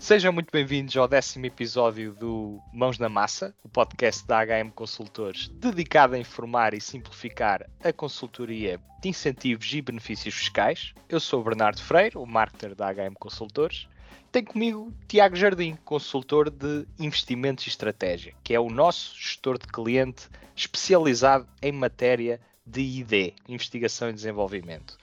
Sejam muito bem-vindos ao décimo episódio do Mãos na Massa, o podcast da HM Consultores, dedicado a informar e simplificar a consultoria de incentivos e benefícios fiscais. Eu sou o Bernardo Freire, o marketer da HM Consultores. Tem comigo Tiago Jardim, consultor de investimentos e estratégia, que é o nosso gestor de cliente especializado em matéria de ID, investigação e desenvolvimento.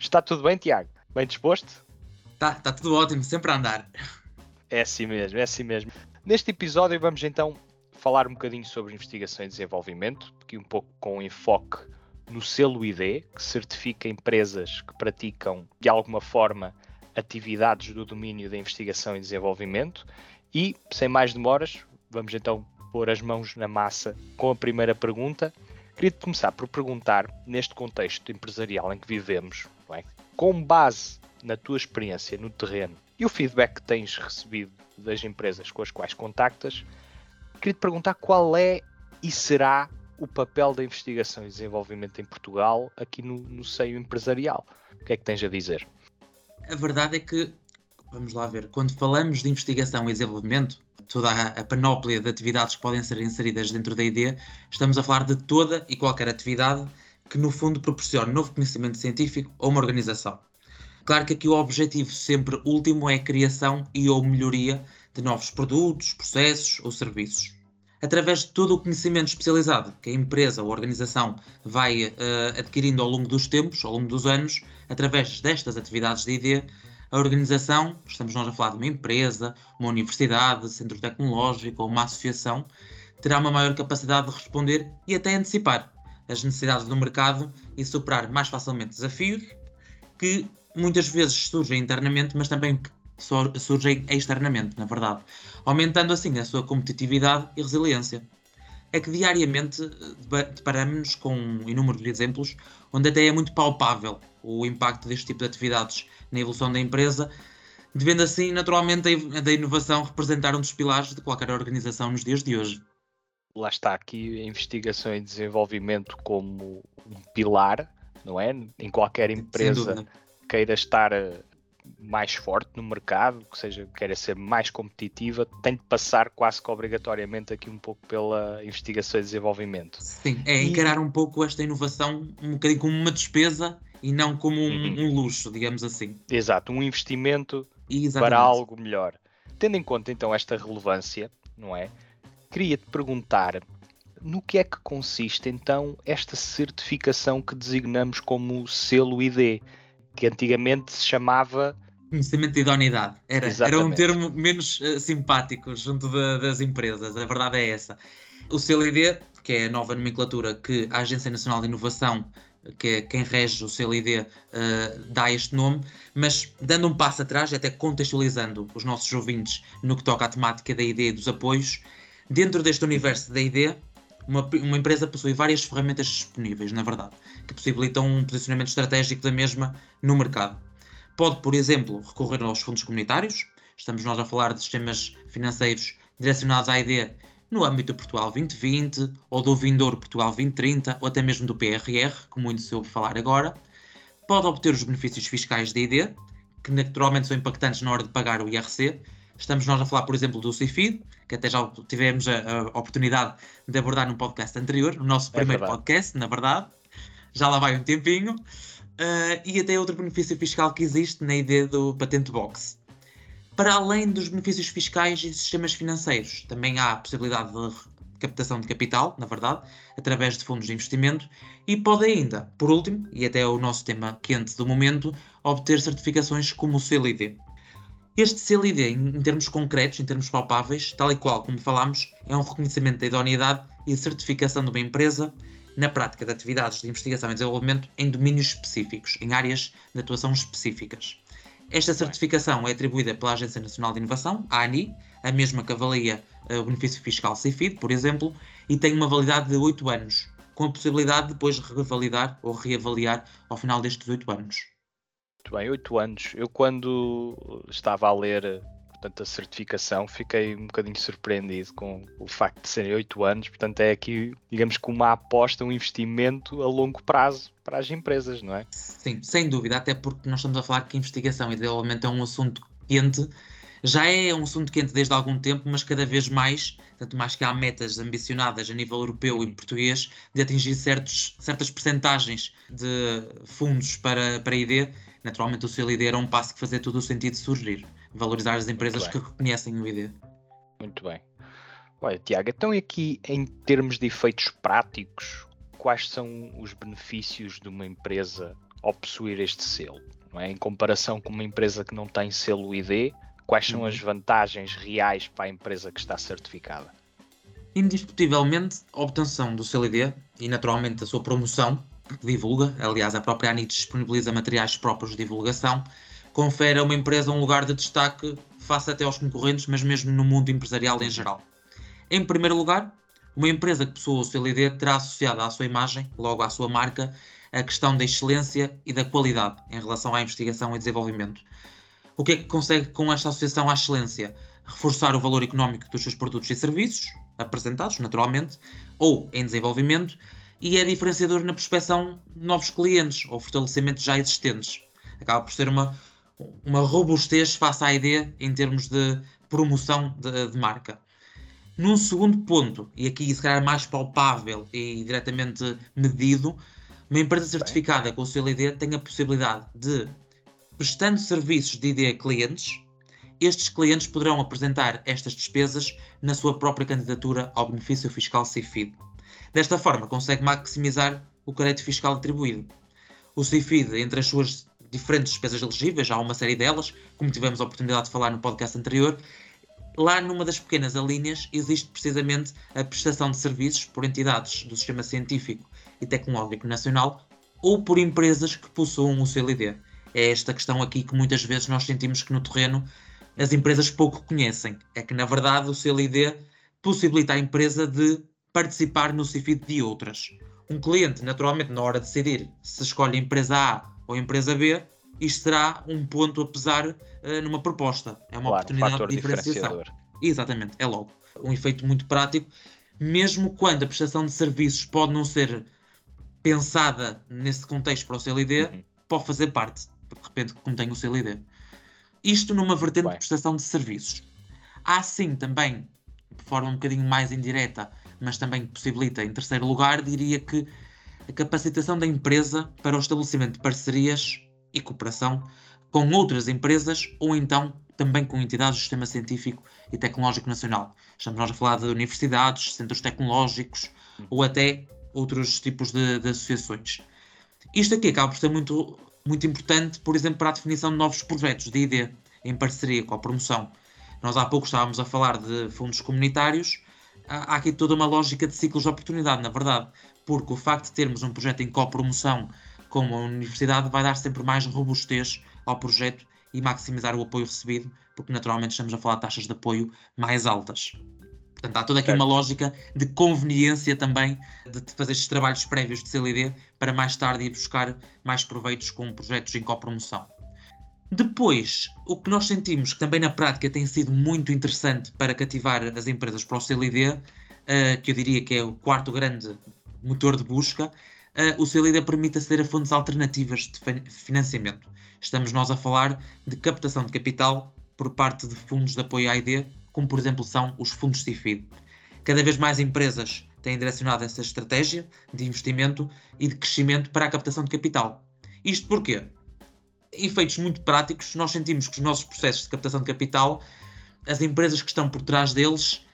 Está tudo bem, Tiago? Bem disposto? Tá, tá tudo ótimo, sempre a andar. É assim mesmo, é assim mesmo. Neste episódio vamos então falar um bocadinho sobre investigação e desenvolvimento, aqui um pouco com enfoque no selo ID, que certifica empresas que praticam de alguma forma atividades do domínio da investigação e desenvolvimento. E, sem mais demoras, vamos então pôr as mãos na massa com a primeira pergunta. Queria começar por perguntar, neste contexto empresarial em que vivemos, é? com base na tua experiência no terreno, e o feedback que tens recebido das empresas com as quais contactas, queria te perguntar qual é e será o papel da investigação e desenvolvimento em Portugal aqui no, no seio empresarial. O que é que tens a dizer? A verdade é que, vamos lá ver, quando falamos de investigação e desenvolvimento, toda a, panóplia de atividades que podem ser inseridas dentro da ID, estamos a falar de toda e qualquer atividade que, no fundo, proporcione novo conhecimento científico a uma organização. Claro que aqui o objetivo sempre último é a criação e ou melhoria de novos produtos, processos ou serviços. Através de todo o conhecimento especializado que a empresa ou organização vai uh, adquirindo ao longo dos tempos, ao longo dos anos, através destas atividades de ID, a organização, estamos nós a falar de uma empresa, uma universidade, centro tecnológico ou uma associação, terá uma maior capacidade de responder e até antecipar as necessidades do mercado e superar mais facilmente desafios que muitas vezes surgem internamente, mas também surgem externamente, na verdade, aumentando assim a sua competitividade e resiliência. É que diariamente eh, deparamos com inúmeros exemplos onde até é muito palpável o impacto deste tipo de atividades na evolução da empresa, devendo assim naturalmente a inovação representar um dos pilares de qualquer organização nos dias de hoje. Lá está aqui a investigação e desenvolvimento como um pilar, não é? Em qualquer empresa queira estar eh, mais forte no mercado, que seja queira ser mais competitiva, tem de passar quase que obrigatoriamente aqui um pouco pela investigação e desenvolvimento. Sim, é e... encarar um pouco esta inovação um bocadinho como uma despesa e não como um, uhum. um luxo, digamos assim. Exato, um investimento Exatamente. para algo melhor. Tendo em conta então esta relevância, não é? Queria-te perguntar no que é que consiste então esta certificação que designamos como selo ID? Que antigamente se chamava Conhecimento de idoneidade. Era, era um termo menos uh, simpático junto de, das empresas, a verdade é essa. O CLID, que é a nova nomenclatura que a Agência Nacional de Inovação, que é quem rege o CLID, uh, eh, dá este nome, mas dando um passo atrás, até contextualizando os nossos ouvintes no que toca à temática da ID e dos apoios, dentro deste universo da ID, uma, uma empresa possui várias ferramentas disponíveis, na verdade, que possibilitam um posicionamento estratégico da mesma no mercado. Pode, por exemplo, recorrer aos fundos comunitários, estamos nós a falar de sistemas financeiros direcionados à ID no âmbito do Portugal 2020, ou do Vindouro Portugal 2030, ou até mesmo do PRR, como muito se ouve falar agora. Pode obter os benefícios fiscais da ID, que naturalmente são impactantes na hora de pagar o IRC, Estamos nós a falar, por exemplo, do CIFID, que até já tivemos a, a oportunidade de abordar num podcast anterior, o nosso é primeiro podcast, na verdade. Já lá vai um tempinho. Uh, e até outro benefício fiscal que existe na ideia do Patente Box. Para além dos benefícios fiscais e sistemas financeiros, também há a possibilidade de captação de capital, na verdade, através de fundos de investimento, e pode ainda, por último, e até é o nosso tema quente do momento, obter certificações como o CLID. Este CLID, em termos concretos, em termos palpáveis, tal e qual como falámos, é um reconhecimento da idoneidade e certificação de uma empresa na prática de atividades de investigação e desenvolvimento em domínios específicos, em áreas de atuação específicas. Esta certificação é atribuída pela Agência Nacional de Inovação, a ANI, a mesma que avalia uh, o benefício fiscal CIFID, por exemplo, e tem uma validade de 8 anos, com a possibilidade de depois revalidar ou reavaliar ao final destes 8 anos. Muito bem, oito anos. Eu quando estava a ler portanto, a certificação, fiquei um bocadinho surpreendido com o facto de serem oito anos. Portanto, é aqui, digamos que uma aposta, um investimento a longo prazo para as empresas, não é? Sim, sem dúvida, até porque nós estamos a falar que investigação e desenvolvimento é um assunto quente já é um assunto quente desde algum tempo, mas cada vez mais, tanto mais que há metas ambicionadas a nível europeu e português de atingir certos, certas percentagens de fundos para, para ID, naturalmente o seu ID era um passo que fazia todo o sentido de surgir, valorizar as empresas que reconhecem o ID. Muito bem. Olha, Tiago, então aqui em termos de efeitos práticos, quais são os benefícios de uma empresa ao possuir este selo? É? Em comparação com uma empresa que não tem selo ID, quais são as uhum. vantagens reais para a empresa que está certificada? Indiscutivelmente, a obtenção do selo ID e naturalmente a sua promoção, divulga, aliás, a própria ANIT disponibiliza materiais próprios de divulgação, confere a uma empresa um lugar de destaque face até aos concorrentes, mas mesmo no mundo empresarial em geral. Em primeiro lugar, uma empresa que possua o CLD terá associado à sua imagem, logo à sua marca, a questão da excelência e da qualidade em relação à investigação e desenvolvimento. O que é que consegue com esta associação à excelência? Reforçar o valor económico dos seus produtos e serviços, apresentados naturalmente, ou em desenvolvimento, e é diferenciador na prospecção de novos clientes ou fortalecimento já existentes. Acaba por ser uma, uma robustez face à ideia em termos de promoção de, de marca. Num segundo ponto, e aqui se calhar mais palpável e diretamente medido, uma empresa certificada com o seu ID tem a possibilidade de, prestando serviços de ID a clientes, estes clientes poderão apresentar estas despesas na sua própria candidatura ao benefício fiscal CIFID. Desta forma, consegue maximizar o crédito fiscal atribuído. O CIFID, entre as suas diferentes despesas elegíveis, há uma série delas, como tivemos a oportunidade de falar no podcast anterior, lá numa das pequenas alíneas existe precisamente a prestação de serviços por entidades do sistema científico e tecnológico nacional ou por empresas que possuam o CLD. É esta questão aqui que muitas vezes nós sentimos que no terreno as empresas pouco conhecem. É que na verdade o CLD possibilita à empresa de participar no CIFID de outras. Um cliente, naturalmente, na hora de decidir se escolhe a empresa A ou a empresa B, isto será um ponto a pesar uh, numa proposta. É uma claro, oportunidade de diferenciação. Exatamente, é logo. Um efeito muito prático, mesmo quando a prestação de serviços pode não ser pensada nesse contexto para o CLD, uhum. pode fazer parte, de repente, como tem o CLD. Isto numa vertente Bem. de prestação de serviços. Há sim também, de forma um bocadinho mais indireta, mas também possibilita, em terceiro lugar, diria que a capacitação da empresa para o estabelecimento de parcerias e cooperação com outras empresas ou então também com entidades do sistema científico e tecnológico nacional. Estamos nós a falar de universidades, centros tecnológicos ou até outros tipos de, de associações. Isto aqui acaba por ser muito, muito importante, por exemplo, para a definição de novos projetos de ID em parceria com a promoção. Nós há pouco estávamos a falar de fundos comunitários, há aqui toda uma lógica de ciclos de oportunidade, na verdade, porque o facto de termos um projeto em copromoção com a universidade vai dar sempre mais robustez ao projeto e maximizar o apoio recebido, porque naturalmente estamos a falar de taxas de apoio mais altas. Portanto, há toda aqui uma lógica de conveniência também de fazer estes trabalhos prévios de CLD para mais tarde ir buscar mais proveitos com projetos em copromoção. Depois, o que nós sentimos que também na prática tem sido muito interessante para cativar as empresas para o CLD, uh, eh, que eu diria que é o quarto grande motor de busca, uh, o CLD permite aceder a fontes alternativas de financiamento. Estamos nós a falar de captação de capital por parte de fundos de apoio à ID, como por exemplo são os fundos CIFID. Cada vez mais empresas têm direcionado essa estratégia de investimento e de crescimento para a captação de capital. Isto porquê? Efeitos muito práticos, nós sentimos que os nossos processos de captação de capital, as empresas que estão por trás deles,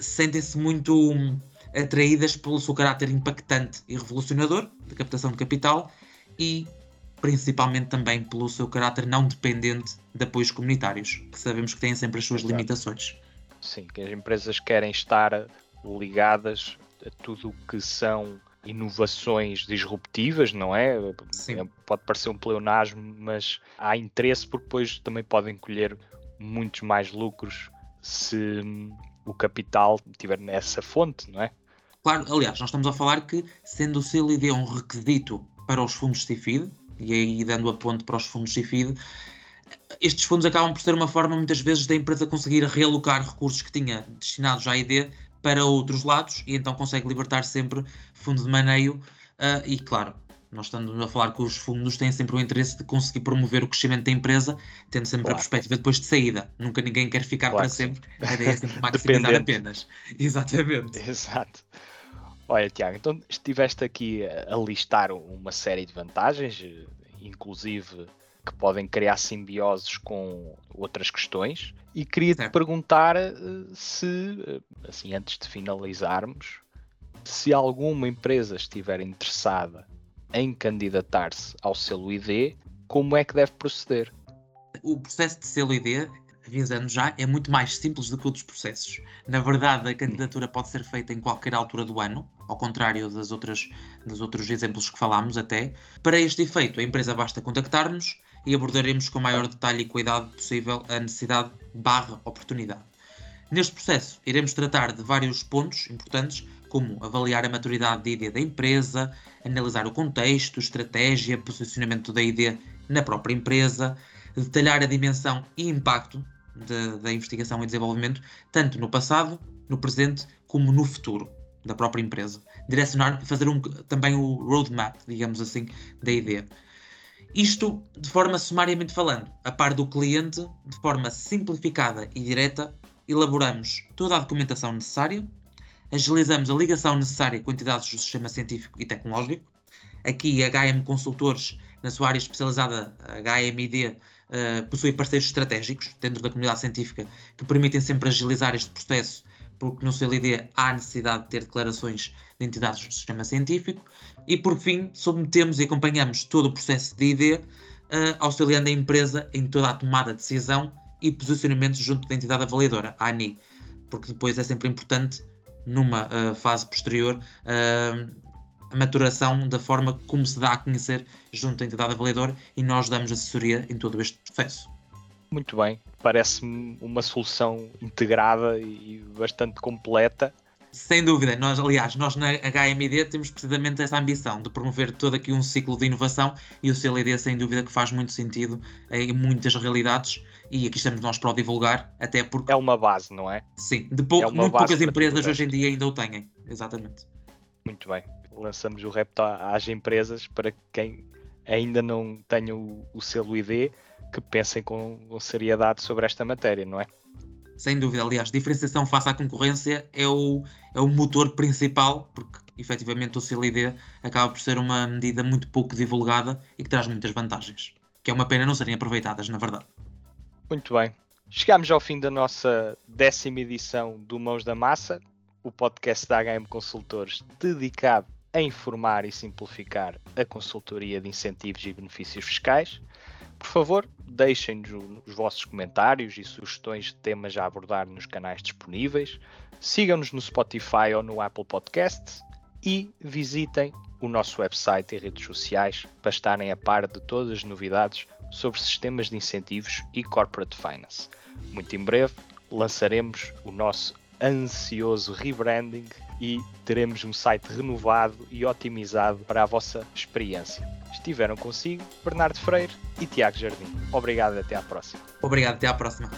sentem-se muito hum, atraídas pelo seu caráter impactante e revolucionador de captação de capital e principalmente também pelo seu caráter não dependente de apoios comunitários, que sabemos que têm sempre as suas limitações. Sim, que as empresas querem estar ligadas a tudo o que são inovações disruptivas, não é? Sim. É, pode parecer um pleonasmo, mas há interesse porque depois também podem colher muitos mais lucros se o capital estiver nessa fonte, não é? Claro, aliás, nós estamos a falar que, sendo o CLD um requisito para os fundos CIFID, e aí dando a ponte para os fundos CIFID, estes fundos acabam por ser uma forma, muitas vezes, da empresa conseguir realocar recursos que tinha destinados à ID para outros lados e então consegue libertar sempre fundo de maneio uh, e, claro, Nós estamos a falar que os fundos têm sempre o interesse de conseguir promover o crescimento da empresa, tendo sempre claro. a perspectiva depois de saída. Nunca ninguém quer ficar claro. para sempre. A ideia é sempre maximizar apenas. Exatamente. Exato. Olha, Tiago, então estiveste aqui a listar uma série de vantagens, inclusive que podem criar simbioses com outras questões, e queria te perguntar eh, se, eh, assim, antes de finalizarmos, se alguma empresa estiver interessada em candidatar-se ao selo ID, como é que deve proceder? O processo de selo ID, avisando já, é muito mais simples do que outros processos. Na verdade, a candidatura pode ser feita em qualquer altura do ano, ao contrário das outras, dos outros exemplos que falámos até. Para este efeito, a empresa basta contactar-nos e abordaremos com o maior detalhe e cuidado possível a necessidade barra oportunidade. Neste processo, iremos tratar de vários pontos importantes, como avaliar a maturidade da ideia da empresa, analisar o contexto, estratégia, posicionamento da ideia na própria empresa, detalhar a dimensão e impacto de, da investigação e desenvolvimento, tanto no passado, no presente, como no futuro da própria empresa. Direcionar, fazer um, também o roadmap, digamos assim, da ideia. Isto de forma sumariamente falando, a par do cliente, de forma simplificada e direta, elaboramos toda a documentação necessária, agilizamos a ligação necessária com entidades do sistema científico e tecnológico. Aqui, a HM Consultores, na sua área especializada, a HMID, uh, eh, possui parceiros estratégicos dentro da comunidade científica que permitem sempre agilizar este processo, porque no CLID há necessidade de ter declarações de entidades do sistema científico. E, por fim, submetemos e acompanhamos todo o processo de ID, uh, auxiliando a empresa em toda a tomada de decisão e posicionamento junto da entidade avaliadora, a ANI, porque depois é sempre importante numa uh, fase posterior uh, a maturação da forma como se dá a conhecer junto à entidade avaliadora e nós damos assessoria em todo este processo. Muito bem, parece-me uma solução integrada e bastante completa. Sem dúvida, nós, aliás, nós na HMD temos precisamente essa ambição de promover todo aqui um ciclo de inovação e o CLD, sem dúvida, que faz muito sentido em muitas realidades e aqui estamos nós para o divulgar, até porque. É uma base, não é? Sim, de pou... é muito poucas empresas hoje em dia ainda o têm. Exatamente. Muito bem. Lançamos o repto às empresas para quem ainda não tenha o, o selo ID que pensem com, com seriedade sobre esta matéria, não é? Sem dúvida, aliás, diferenciação face à concorrência é o, é o motor principal, porque efetivamente o CLID acaba por ser uma medida muito pouco divulgada e que traz muitas vantagens, que é uma pena não serem aproveitadas, na verdade. Muito bem. Chegamos ao fim da nossa décima edição do Mãos da Massa, o podcast da HM Consultores dedicado a informar e simplificar a consultoria de incentivos e benefícios fiscais. Por favor, deixem-nos os vossos comentários e sugestões de temas a abordar nos canais disponíveis. Sigam-nos no Spotify ou no Apple Podcast e visitem o nosso website e redes sociais para estarem a par de todas as novidades sobre sistemas de incentivos e corporate finance. Muito em breve lançaremos o nosso ansioso rebranding e teremos um site renovado e otimizado para a vossa experiência. Estiveram consigo Bernardo Freire e Tiago Jardim. Obrigado até à próxima. Obrigado, até à próxima.